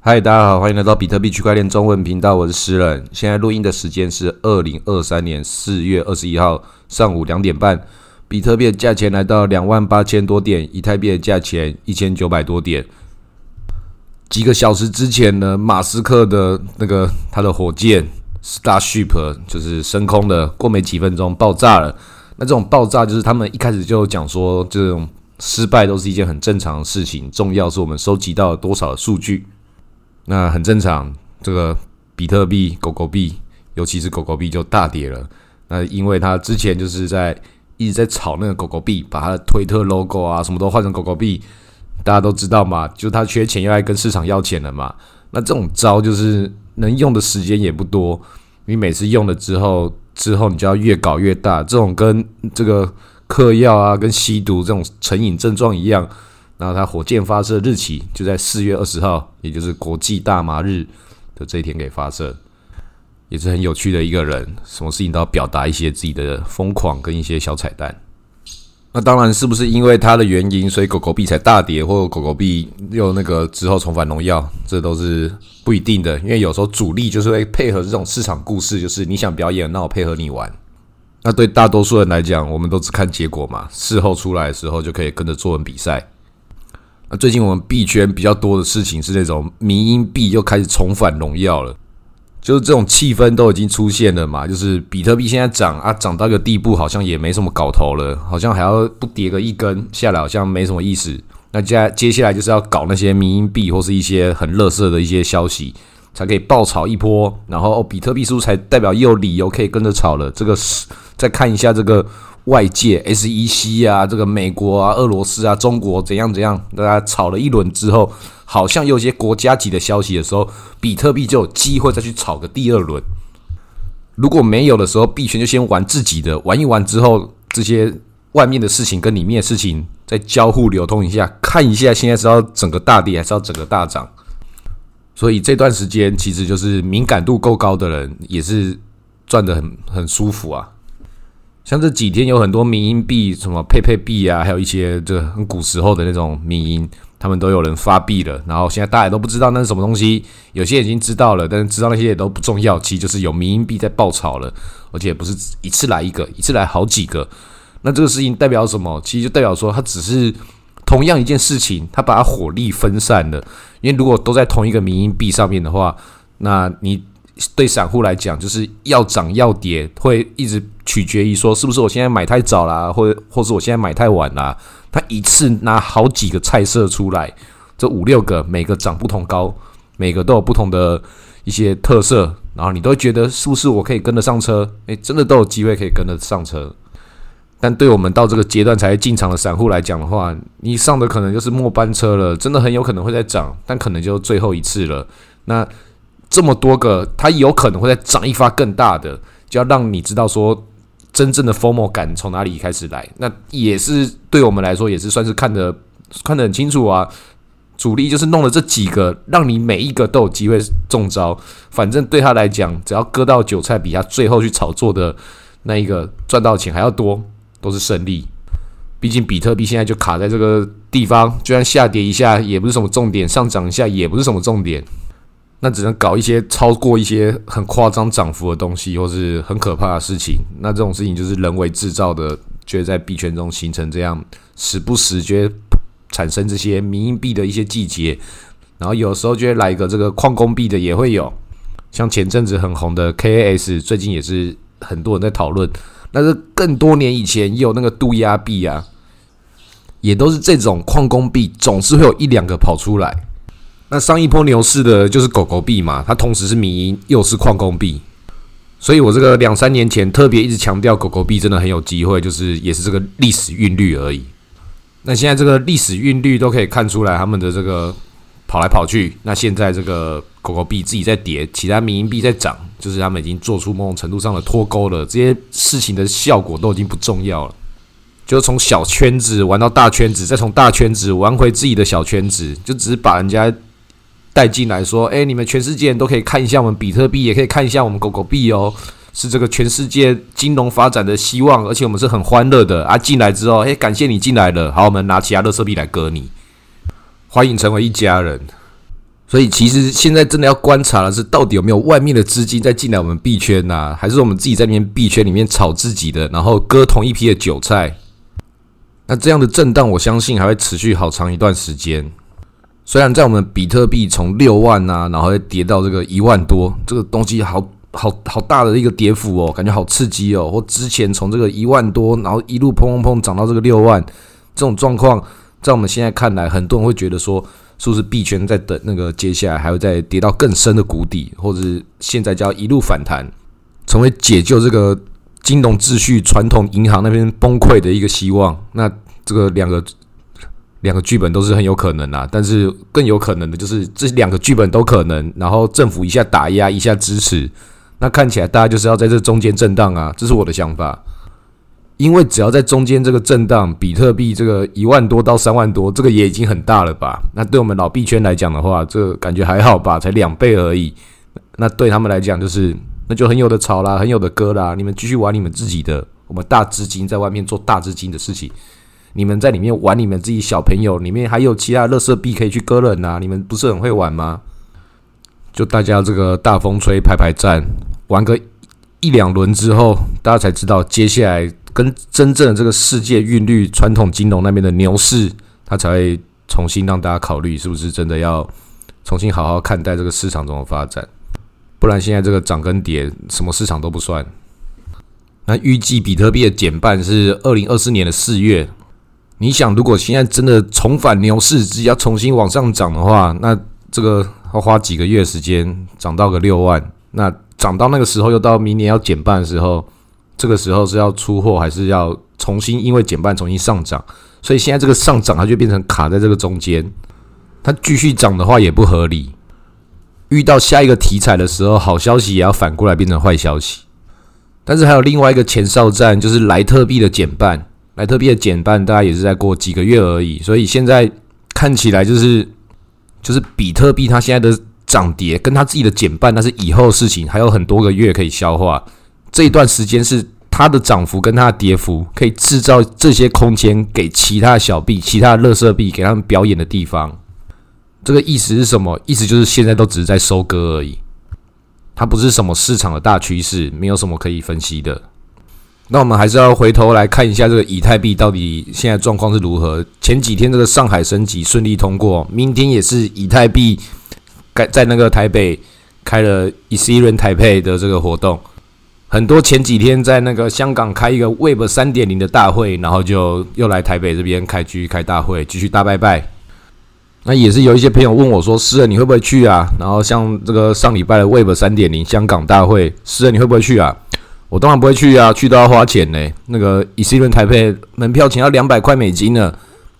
嗨，大家好，欢迎来到比特币区块链中文频道，我是诗人。现在录音的时间是二零二三年四月二十一号上午两点半，比特币的价钱来到两万八千多点，以太币的价钱一千九百多点。几个小时之前呢，马斯克的那个他的火箭 Starship 就是升空的，过没几分钟爆炸了。那这种爆炸就是他们一开始就讲说，这种失败都是一件很正常的事情，重要是我们收集到了多少的数据。那很正常，这个比特币、狗狗币，尤其是狗狗币就大跌了。那因为它之前就是在一直在炒那个狗狗币，把它的推特 logo 啊什么都换成狗狗币，大家都知道嘛，就他缺钱又来跟市场要钱了嘛。那这种招就是能用的时间也不多，你每次用了之后，之后你就要越搞越大。这种跟这个嗑药啊、跟吸毒这种成瘾症状一样。然后它火箭发射日期就在四月二十号，也就是国际大麻日的这一天给发射，也是很有趣的一个人，什么事情都要表达一些自己的疯狂跟一些小彩蛋。那当然是不是因为它的原因，所以狗狗币才大跌，或狗狗币又那个之后重返荣耀，这都是不一定的。因为有时候主力就是会配合这种市场故事，就是你想表演，那我配合你玩。那对大多数人来讲，我们都只看结果嘛，事后出来的时候就可以跟着作文比赛。那最近我们币圈比较多的事情是那种民营币又开始重返荣耀了，就是这种气氛都已经出现了嘛。就是比特币现在涨啊，涨到一个地步，好像也没什么搞头了，好像还要不跌个一根下来，好像没什么意思。那接接下来就是要搞那些民营币或是一些很乐色的一些消息，才可以爆炒一波。然后比特币是不是才代表又有理由可以跟着炒了？这个是再看一下这个。外界 SEC 啊，这个美国啊、俄罗斯啊、中国怎样怎样，大家吵了一轮之后，好像有些国家级的消息的时候，比特币就有机会再去炒个第二轮。如果没有的时候，币圈就先玩自己的，玩一玩之后，这些外面的事情跟里面的事情再交互流通一下，看一下现在是要整个大跌还是要整个大涨。所以这段时间其实就是敏感度够高的人，也是赚的很很舒服啊。像这几天有很多民营币，什么佩佩币啊，还有一些这很古时候的那种民营，他们都有人发币了。然后现在大家都不知道那是什么东西，有些已经知道了，但是知道那些也都不重要。其实就是有民营币在爆炒了，而且不是一次来一个，一次来好几个。那这个事情代表什么？其实就代表说，它只是同样一件事情，它把它火力分散了。因为如果都在同一个民营币上面的话，那你。对散户来讲，就是要涨要跌，会一直取决于说是不是我现在买太早啦，或者或是我现在买太晚啦。他一次拿好几个菜色出来，这五六个每个涨不同高，每个都有不同的一些特色，然后你都觉得是不是我可以跟得上车？诶，真的都有机会可以跟得上车。但对我们到这个阶段才进场的散户来讲的话，你上的可能就是末班车了，真的很有可能会再涨，但可能就最后一次了。那。这么多个，它有可能会再涨一发更大的，就要让你知道说真正的泡沫感从哪里开始来。那也是对我们来说，也是算是看得看得很清楚啊。主力就是弄了这几个，让你每一个都有机会中招。反正对他来讲，只要割到韭菜，比他最后去炒作的那一个赚到钱还要多，都是胜利。毕竟比特币现在就卡在这个地方，就算下跌一下也不是什么重点，上涨一下也不是什么重点。那只能搞一些超过一些很夸张涨幅的东西，或是很可怕的事情。那这种事情就是人为制造的，就会在币圈中形成这样，时不时就会产生这些民营币的一些季节。然后有时候就会来一个这个矿工币的也会有，像前阵子很红的 KAS，最近也是很多人在讨论。那是更多年以前也有那个杜亚币啊，也都是这种矿工币，总是会有一两个跑出来。那上一波牛市的就是狗狗币嘛，它同时是民营又是矿工币，所以我这个两三年前特别一直强调狗狗币真的很有机会，就是也是这个历史韵律而已。那现在这个历史韵律都可以看出来，他们的这个跑来跑去。那现在这个狗狗币自己在跌，其他民营币在涨，就是他们已经做出某种程度上的脱钩了。这些事情的效果都已经不重要了，就从小圈子玩到大圈子，再从大圈子玩回自己的小圈子，就只是把人家。带进来说，哎，你们全世界人都可以看一下我们比特币，也可以看一下我们狗狗币哦，是这个全世界金融发展的希望，而且我们是很欢乐的啊！进来之后，哎，感谢你进来了，好，我们拿其他乐色币来割你，欢迎成为一家人。所以其实现在真的要观察的是，到底有没有外面的资金在进来我们币圈呐，还是我们自己在里面币圈里面炒自己的，然后割同一批的韭菜？那这样的震荡，我相信还会持续好长一段时间。虽然在我们比特币从六万呐，然后跌到这个一万多，这个东西好好好大的一个跌幅哦，感觉好刺激哦。或之前从这个一万多，然后一路砰砰砰涨到这个六万，这种状况，在我们现在看来，很多人会觉得说。是不是币圈在等那个接下来还会再跌到更深的谷底，或者是现在就要一路反弹，成为解救这个金融秩序、传统银行那边崩溃的一个希望？那这个两个两个剧本都是很有可能啊，但是更有可能的就是这两个剧本都可能，然后政府一下打压，一下支持，那看起来大家就是要在这中间震荡啊，这是我的想法。因为只要在中间这个震荡，比特币这个一万多到三万多，这个也已经很大了吧？那对我们老币圈来讲的话，这感觉还好吧？才两倍而已。那对他们来讲，就是那就很有的炒啦，很有的割啦。你们继续玩你们自己的，我们大资金在外面做大资金的事情，你们在里面玩你们自己小朋友，里面还有其他乐色币可以去割人呐。你们不是很会玩吗？就大家这个大风吹排排站，玩个一两轮之后，大家才知道接下来。跟真正的这个世界韵律、传统金融那边的牛市，它才会重新让大家考虑，是不是真的要重新好好看待这个市场中的发展？不然现在这个涨跟跌，什么市场都不算。那预计比特币的减半是二零二四年的四月。你想，如果现在真的重返牛市，只要重新往上涨的话，那这个要花几个月时间涨到个六万？那涨到那个时候，又到明年要减半的时候。这个时候是要出货，还是要重新因为减半重新上涨？所以现在这个上涨，它就变成卡在这个中间。它继续涨的话也不合理。遇到下一个题材的时候，好消息也要反过来变成坏消息。但是还有另外一个前哨战，就是莱特币的减半。莱特币的减半，大概也是在过几个月而已。所以现在看起来就是就是比特币它现在的涨跌，跟它自己的减半，那是以后事情，还有很多个月可以消化。这一段时间是它的涨幅跟它的跌幅，可以制造这些空间给其他小币、其他乐色币给他们表演的地方。这个意思是什么？意思就是现在都只是在收割而已，它不是什么市场的大趋势，没有什么可以分析的。那我们还是要回头来看一下这个以太币到底现在状况是如何。前几天这个上海升级顺利通过，明天也是以太币该在那个台北开了以 C 轮台配的这个活动。很多前几天在那个香港开一个 Web 三点零的大会，然后就又来台北这边开继续开大会，继续大拜拜。那也是有一些朋友问我说：“诗人你会不会去啊？”然后像这个上礼拜的 Web 三点零香港大会，诗人你会不会去啊？我当然不会去啊，去都要花钱呢。那个以 C 轮台北门票钱要两百块美金呢。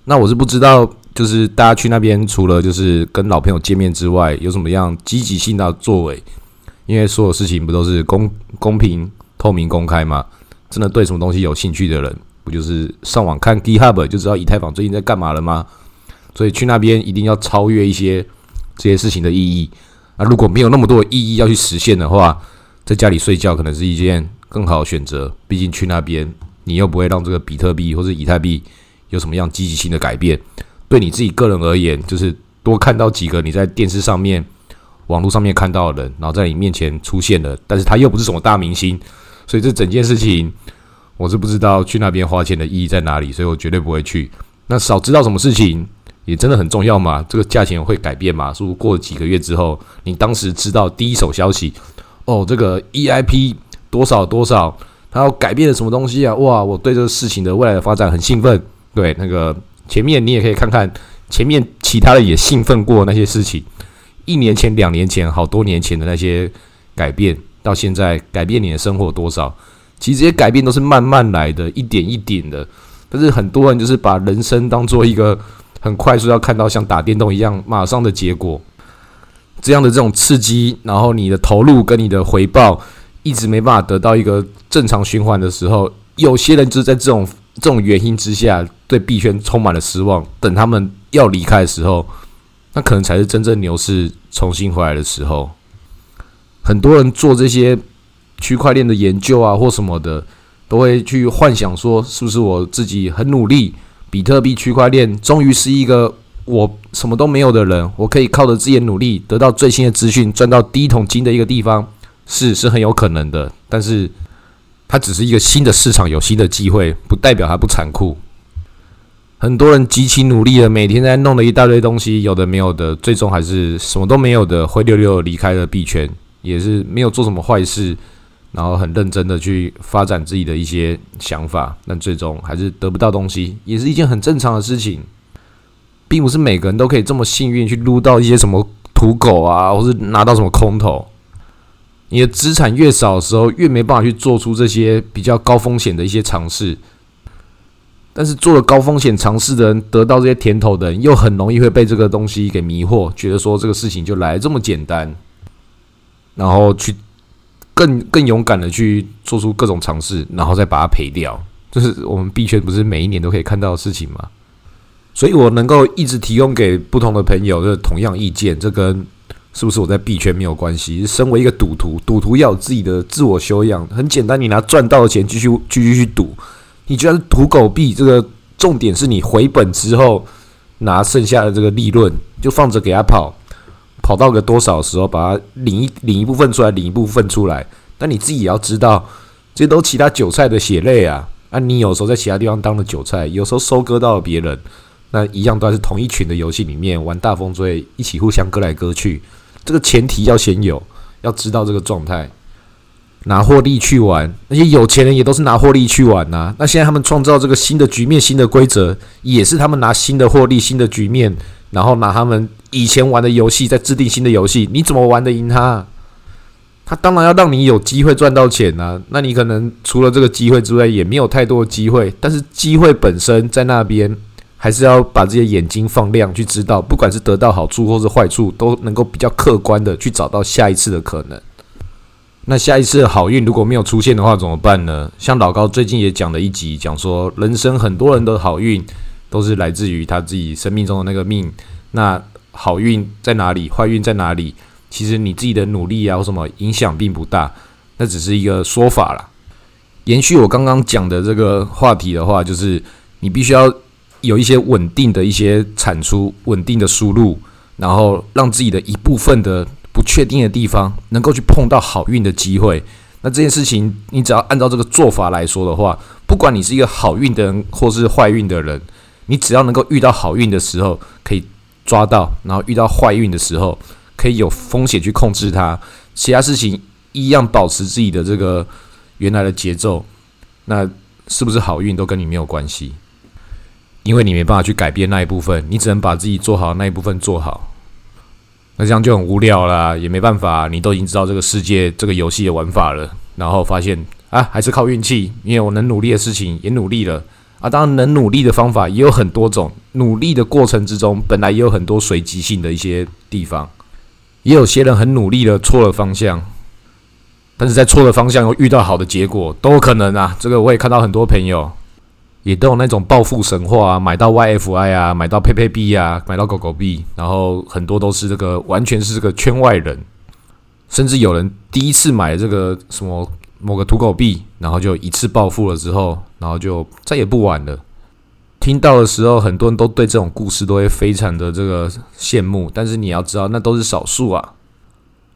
那我是不知道，就是大家去那边除了就是跟老朋友见面之外，有什么样积极性的作为？因为所有事情不都是公公平、透明、公开吗？真的对什么东西有兴趣的人，不就是上网看 GitHub 就知道以太坊最近在干嘛了吗？所以去那边一定要超越一些这些事情的意义。那如果没有那么多意义要去实现的话，在家里睡觉可能是一件更好的选择。毕竟去那边你又不会让这个比特币或者以太币有什么样积极性的改变。对你自己个人而言，就是多看到几个你在电视上面。网络上面看到的人，然后在你面前出现了，但是他又不是什么大明星，所以这整件事情我是不知道去那边花钱的意义在哪里，所以我绝对不会去。那少知道什么事情也真的很重要嘛？这个价钱会改变嘛？是不是过几个月之后，你当时知道第一手消息，哦，这个 EIP 多少多少，它要改变了什么东西啊？哇，我对这个事情的未来的发展很兴奋。对，那个前面你也可以看看前面其他的也兴奋过那些事情。一年前、两年前、好多年前的那些改变，到现在改变你的生活多少？其实这些改变都是慢慢来的，一点一点的。但是很多人就是把人生当做一个很快速要看到像打电动一样马上的结果，这样的这种刺激，然后你的投入跟你的回报一直没办法得到一个正常循环的时候，有些人就是在这种这种原因之下，对币圈充满了失望。等他们要离开的时候。那可能才是真正牛市重新回来的时候。很多人做这些区块链的研究啊，或什么的，都会去幻想说，是不是我自己很努力，比特币区块链终于是一个我什么都没有的人，我可以靠着自己的努力得到最新的资讯，赚到第一桶金的一个地方，是是很有可能的。但是，它只是一个新的市场，有新的机会，不代表它不残酷。很多人极其努力的，每天在弄了一大堆东西，有的没有的，最终还是什么都没有的，灰溜溜离开了币圈，也是没有做什么坏事，然后很认真的去发展自己的一些想法，但最终还是得不到东西，也是一件很正常的事情，并不是每个人都可以这么幸运去撸到一些什么土狗啊，或是拿到什么空头。你的资产越少的时候，越没办法去做出这些比较高风险的一些尝试。但是做了高风险尝试的人，得到这些甜头的人，又很容易会被这个东西给迷惑，觉得说这个事情就来这么简单，然后去更更勇敢的去做出各种尝试，然后再把它赔掉。这是我们币圈不是每一年都可以看到的事情吗？所以我能够一直提供给不同的朋友的同样意见，这跟是不是我在币圈没有关系。身为一个赌徒，赌徒要有自己的自我修养，很简单，你拿赚到的钱继续继续去赌。你觉得土狗币这个重点是你回本之后拿剩下的这个利润就放着给他跑，跑到个多少时候把它领一领一部分出来，领一部分出来。但你自己也要知道，这都其他韭菜的血泪啊！啊，你有时候在其他地方当了韭菜，有时候收割到了别人，那一样都是同一群的游戏里面玩大风追，一起互相割来割去。这个前提要先有，要知道这个状态。拿获利去玩，那些有钱人也都是拿获利去玩呐。那现在他们创造这个新的局面、新的规则，也是他们拿新的获利、新的局面，然后拿他们以前玩的游戏再制定新的游戏。你怎么玩得赢他？他当然要让你有机会赚到钱呐。那你可能除了这个机会之外，也没有太多的机会。但是机会本身在那边，还是要把这些眼睛放亮，去知道，不管是得到好处或是坏处，都能够比较客观的去找到下一次的可能。那下一次好运如果没有出现的话怎么办呢？像老高最近也讲了一集，讲说人生很多人的好运都是来自于他自己生命中的那个命。那好运在哪里？坏运在哪里？其实你自己的努力啊，或什么影响并不大，那只是一个说法啦。延续我刚刚讲的这个话题的话，就是你必须要有一些稳定的一些产出，稳定的输入，然后让自己的一部分的。不确定的地方，能够去碰到好运的机会，那这件事情，你只要按照这个做法来说的话，不管你是一个好运的人或是坏运的人，你只要能够遇到好运的时候可以抓到，然后遇到坏运的时候可以有风险去控制它，其他事情一样保持自己的这个原来的节奏，那是不是好运都跟你没有关系？因为你没办法去改变那一部分，你只能把自己做好那一部分做好。那这样就很无聊啦，也没办法，你都已经知道这个世界这个游戏的玩法了，然后发现啊，还是靠运气，因为我能努力的事情也努力了啊。当然，能努力的方法也有很多种，努力的过程之中，本来也有很多随机性的一些地方，也有些人很努力的错了方向，但是在错的方向又遇到好的结果，都有可能啊。这个我也看到很多朋友。也都有那种暴富神话啊，买到 YFI 啊，买到佩佩币啊，买到狗狗币，然后很多都是这个完全是这个圈外人，甚至有人第一次买这个什么某个土狗币，然后就一次暴富了之后，然后就再也不玩了。听到的时候，很多人都对这种故事都会非常的这个羡慕，但是你要知道，那都是少数啊。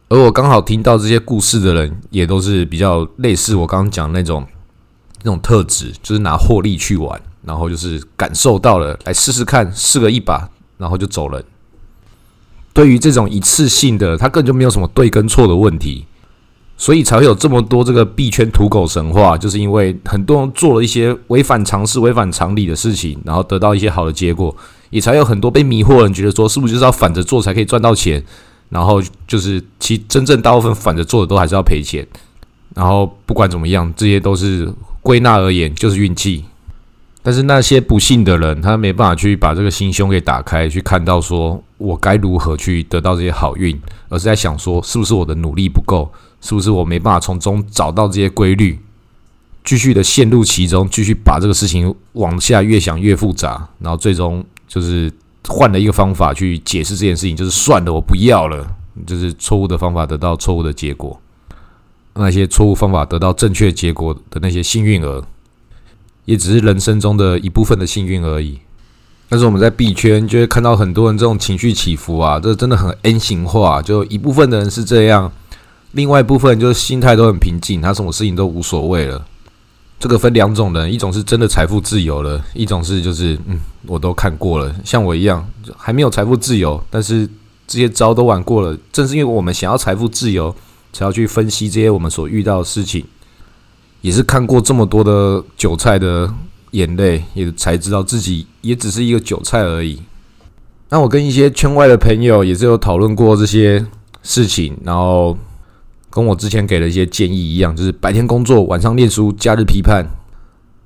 而我刚好听到这些故事的人，也都是比较类似我刚刚讲那种。那种特质就是拿获利去玩，然后就是感受到了，来试试看，试个一把，然后就走人。对于这种一次性的，它根本就没有什么对跟错的问题，所以才会有这么多这个币圈土狗神话，就是因为很多人做了一些违反常识、违反常理的事情，然后得到一些好的结果，也才有很多被迷惑的人觉得说，是不是就是要反着做才可以赚到钱？然后就是其真正大部分反着做的都还是要赔钱。然后不管怎么样，这些都是。归纳而言就是运气，但是那些不幸的人，他没办法去把这个心胸给打开，去看到说我该如何去得到这些好运，而是在想说是不是我的努力不够，是不是我没办法从中找到这些规律，继续的陷入其中，继续把这个事情往下越想越复杂，然后最终就是换了一个方法去解释这件事情，就是算了，我不要了，就是错误的方法得到错误的结果。那些错误方法得到正确结果的那些幸运儿，也只是人生中的一部分的幸运而已。但是我们在币圈就会看到很多人这种情绪起伏啊，这真的很 N 型化。就一部分的人是这样，另外一部分就是心态都很平静，他什么事情都无所谓了。这个分两种人，一种是真的财富自由了，一种是就是嗯，我都看过了，像我一样还没有财富自由，但是这些招都玩过了。正是因为我们想要财富自由，才要去分析这些我们所遇到的事情，也是看过这么多的韭菜的。眼泪也才知道自己也只是一个韭菜而已。那我跟一些圈外的朋友也是有讨论过这些事情，然后跟我之前给的一些建议一样，就是白天工作，晚上念书，假日批判。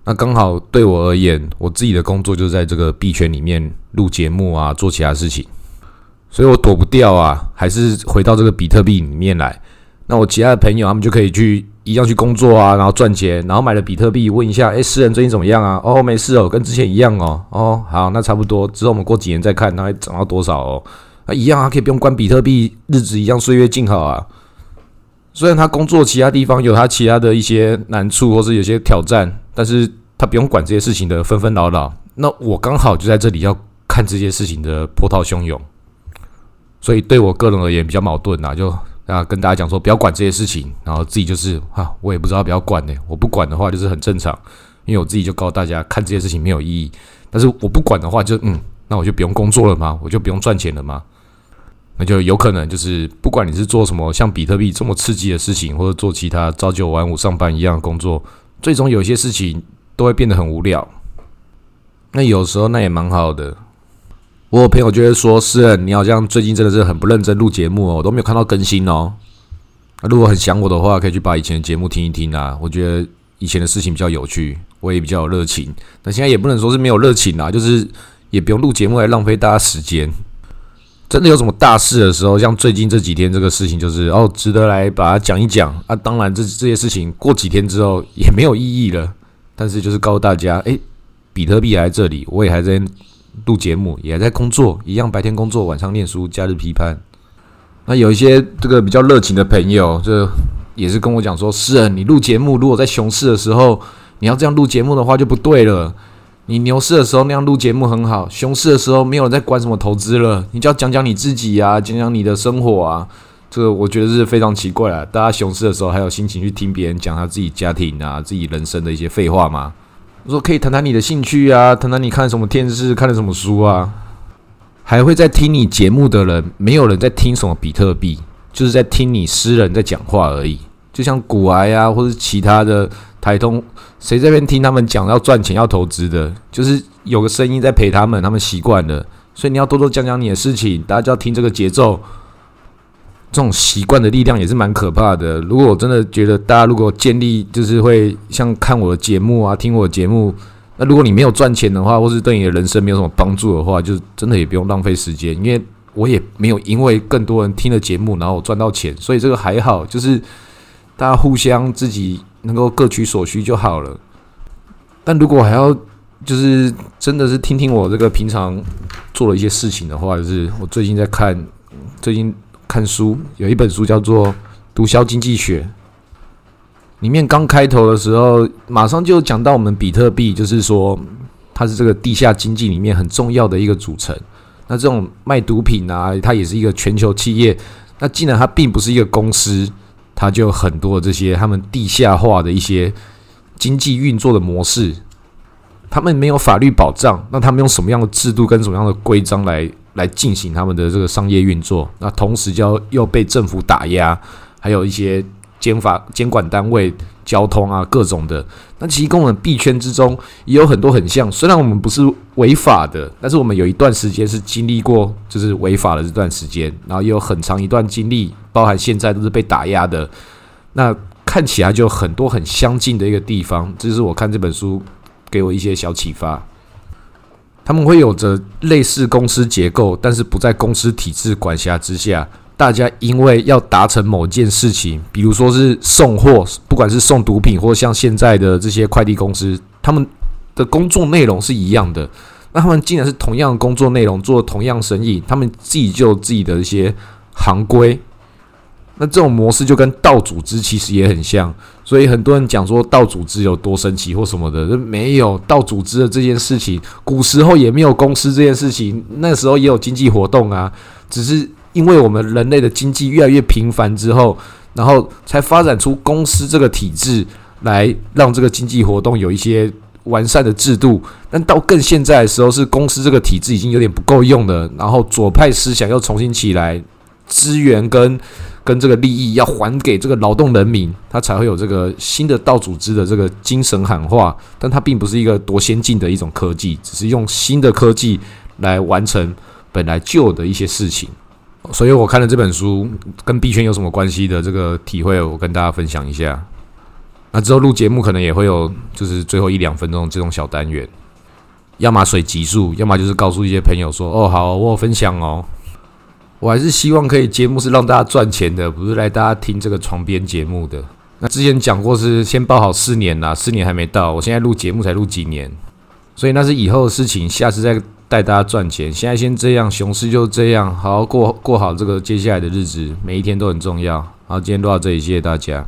那刚好对我而言，我自己的工作就在这个币圈里面录节目啊，做其他事情，所以我躲不掉啊，还是回到这个比特币里面来。那我其他的朋友他们就可以去。一样去工作啊，然后赚钱，然后买了比特币，问一下，哎，私人最近怎么样啊？哦，没事哦，跟之前一样哦。哦，好，那差不多，之后我们过几年再看，它会涨到多少哦？啊，一样啊，可以不用关比特币，日子一样岁月静好啊。虽然他工作其他地方有他其他的一些难处，或是有些挑战，但是他不用管这些事情的纷纷扰扰。那我刚好就在这里要看这些事情的波涛汹涌，所以对我个人而言比较矛盾啊，就。啊，跟大家讲说不要管这些事情，然后自己就是啊，我也不知道不要管呢。我不管的话就是很正常，因为我自己就告诉大家看这些事情没有意义。但是我不管的话，就嗯，那我就不用工作了吗？我就不用赚钱了吗？那就有可能就是不管你是做什么像比特币这么刺激的事情，或者做其他朝九晚五上班一样的工作，最终有些事情都会变得很无聊。那有时候那也蛮好的。我有朋友就会说：“诗人，你好像最近真的是很不认真录节目哦，我都没有看到更新哦。如果很想我的话，可以去把以前的节目听一听啊。我觉得以前的事情比较有趣，我也比较有热情。但现在也不能说是没有热情啊，就是也不用录节目来浪费大家时间。真的有什么大事的时候，像最近这几天这个事情，就是哦，值得来把它讲一讲啊。当然，这这些事情过几天之后也没有意义了。但是就是告诉大家，诶，比特币还在这里，我也还在。”录节目也还在工作，一样白天工作，晚上念书，假日批判。那有一些这个比较热情的朋友，这也是跟我讲说：“是人，你录节目，如果在熊市的时候，你要这样录节目的话就不对了。你牛市的时候那样录节目很好，熊市的时候没有人在管什么投资了，你就要讲讲你自己啊，讲讲你的生活啊。这个我觉得是非常奇怪啊！大家熊市的时候还有心情去听别人讲他自己家庭啊、自己人生的一些废话吗？”我说可以谈谈你的兴趣啊，谈谈你看什么电视，看了什么书啊，还会在听你节目的人，没有人在听什么比特币，就是在听你私人在讲话而已。就像古癌啊，或者其他的台通，谁这边听他们讲要赚钱要投资的，就是有个声音在陪他们，他们习惯了，所以你要多多讲讲你的事情，大家就要听这个节奏。这种习惯的力量也是蛮可怕的。如果我真的觉得大家如果建立就是会像看我的节目啊、听我的节目，那如果你没有赚钱的话，或是对你的人生没有什么帮助的话，就真的也不用浪费时间。因为我也没有因为更多人听了节目，然后我赚到钱，所以这个还好，就是大家互相自己能够各取所需就好了。但如果还要就是真的是听听我这个平常做了一些事情的话，就是我最近在看最近。看书有一本书叫做《毒枭经济学》，里面刚开头的时候，马上就讲到我们比特币，就是说它是这个地下经济里面很重要的一个组成。那这种卖毒品啊，它也是一个全球企业。那既然它并不是一个公司，它就很多这些他们地下化的一些经济运作的模式，他们没有法律保障，那他们用什么样的制度跟什么样的规章来？来进行他们的这个商业运作，那同时就又被政府打压，还有一些监法监管单位、交通啊各种的。那其实跟我们币圈之中也有很多很像，虽然我们不是违法的，但是我们有一段时间是经历过就是违法的这段时间，然后也有很长一段经历，包含现在都是被打压的。那看起来就很多很相近的一个地方，这是我看这本书给我一些小启发。他们会有着类似公司结构，但是不在公司体制管辖之下。大家因为要达成某件事情，比如说是送货，不管是送毒品，或像现在的这些快递公司，他们的工作内容是一样的。那他们既然是同样的工作内容，做同样生意，他们自己就有自己的一些行规。那这种模式就跟道组织其实也很像，所以很多人讲说道组织有多神奇或什么的，没有道组织的这件事情，古时候也没有公司这件事情，那时候也有经济活动啊，只是因为我们人类的经济越来越频繁之后，然后才发展出公司这个体制，来让这个经济活动有一些完善的制度。但到更现在的时候，是公司这个体制已经有点不够用了，然后左派思想又重新起来，资源跟跟这个利益要还给这个劳动人民，他才会有这个新的道组织的这个精神喊话。但它并不是一个多先进的一种科技，只是用新的科技来完成本来旧的一些事情。所以我看了这本书，跟币圈有什么关系的这个体会，我跟大家分享一下。那之后录节目可能也会有，就是最后一两分钟这种小单元，要么水急速，要么就是告诉一些朋友说：“哦，好，我分享哦。”我还是希望可以节目是让大家赚钱的，不是来大家听这个床边节目的。那之前讲过是先报好四年啦，四年还没到，我现在录节目才录几年，所以那是以后的事情，下次再带大家赚钱。现在先这样，熊市就这样，好好过过好这个接下来的日子，每一天都很重要。好，今天录到这里，谢谢大家。